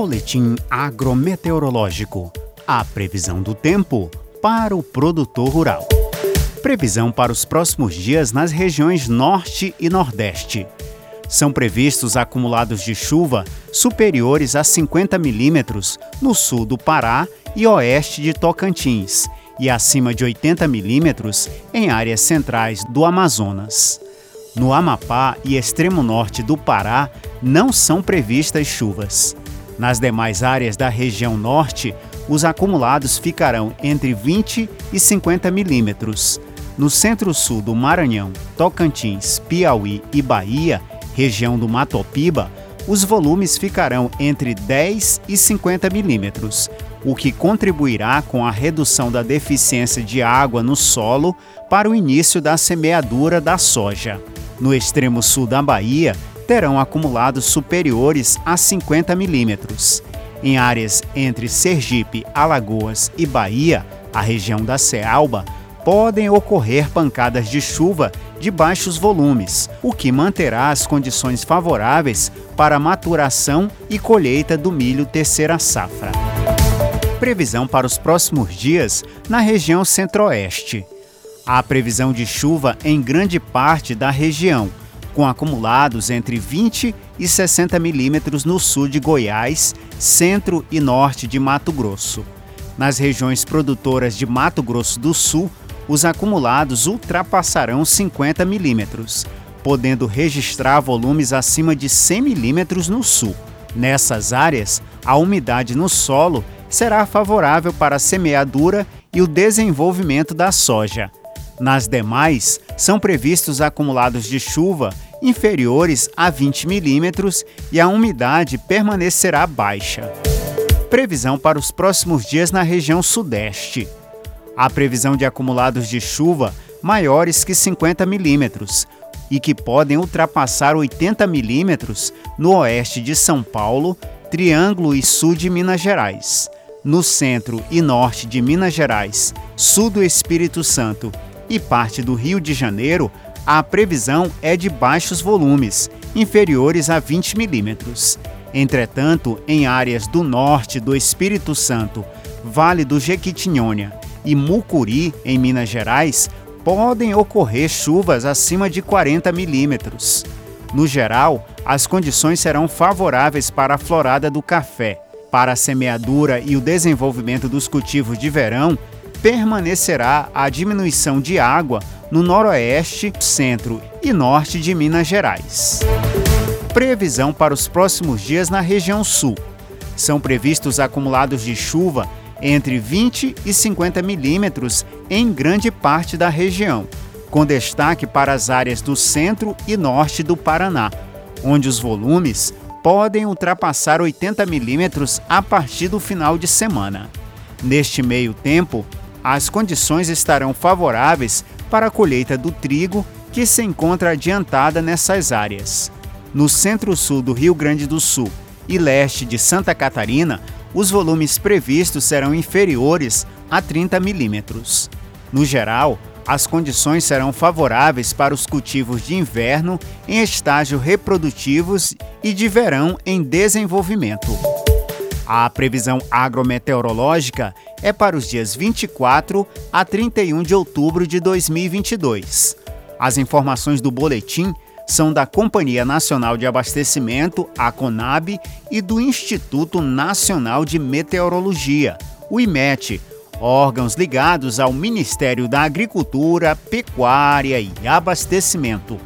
Boletim agrometeorológico. A previsão do tempo para o produtor rural. Previsão para os próximos dias nas regiões Norte e Nordeste. São previstos acumulados de chuva superiores a 50 milímetros no sul do Pará e oeste de Tocantins e acima de 80 milímetros em áreas centrais do Amazonas. No Amapá e extremo norte do Pará não são previstas chuvas. Nas demais áreas da região norte, os acumulados ficarão entre 20 e 50 milímetros. No centro-sul do Maranhão, Tocantins, Piauí e Bahia, região do Matopiba, os volumes ficarão entre 10 e 50 milímetros, o que contribuirá com a redução da deficiência de água no solo para o início da semeadura da soja. No extremo sul da Bahia, terão acumulados superiores a 50 milímetros. Em áreas entre Sergipe, Alagoas e Bahia, a região da Cealba, podem ocorrer pancadas de chuva de baixos volumes, o que manterá as condições favoráveis para a maturação e colheita do milho terceira safra. Previsão para os próximos dias na região centro-oeste. Há previsão de chuva em grande parte da região, com acumulados entre 20 e 60 milímetros no sul de Goiás, centro e norte de Mato Grosso. Nas regiões produtoras de Mato Grosso do Sul, os acumulados ultrapassarão 50 milímetros, podendo registrar volumes acima de 100 milímetros no sul. Nessas áreas, a umidade no solo será favorável para a semeadura e o desenvolvimento da soja. Nas demais, são previstos acumulados de chuva inferiores a 20 milímetros e a umidade permanecerá baixa. Previsão para os próximos dias na região sudeste. Há previsão de acumulados de chuva maiores que 50 milímetros e que podem ultrapassar 80 milímetros no oeste de São Paulo, Triângulo e sul de Minas Gerais. No centro e norte de Minas Gerais, sul do Espírito Santo e parte do Rio de Janeiro, a previsão é de baixos volumes, inferiores a 20 milímetros. Entretanto, em áreas do norte do Espírito Santo, Vale do Jequitinhonha e Mucuri, em Minas Gerais, podem ocorrer chuvas acima de 40 milímetros. No geral, as condições serão favoráveis para a florada do café. Para a semeadura e o desenvolvimento dos cultivos de verão, permanecerá a diminuição de água no noroeste, centro e norte de Minas Gerais. Previsão para os próximos dias na região sul. São previstos acumulados de chuva entre 20 e 50 milímetros em grande parte da região, com destaque para as áreas do centro e norte do Paraná, onde os volumes podem ultrapassar 80 milímetros a partir do final de semana. Neste meio tempo, as condições estarão favoráveis para a colheita do trigo, que se encontra adiantada nessas áreas. No centro-sul do Rio Grande do Sul e leste de Santa Catarina, os volumes previstos serão inferiores a 30 milímetros. No geral, as condições serão favoráveis para os cultivos de inverno em estágio reprodutivos e de verão em desenvolvimento. A previsão agrometeorológica é para os dias 24 a 31 de outubro de 2022. As informações do boletim são da Companhia Nacional de Abastecimento, a CONAB, e do Instituto Nacional de Meteorologia, o IMET, órgãos ligados ao Ministério da Agricultura, Pecuária e Abastecimento.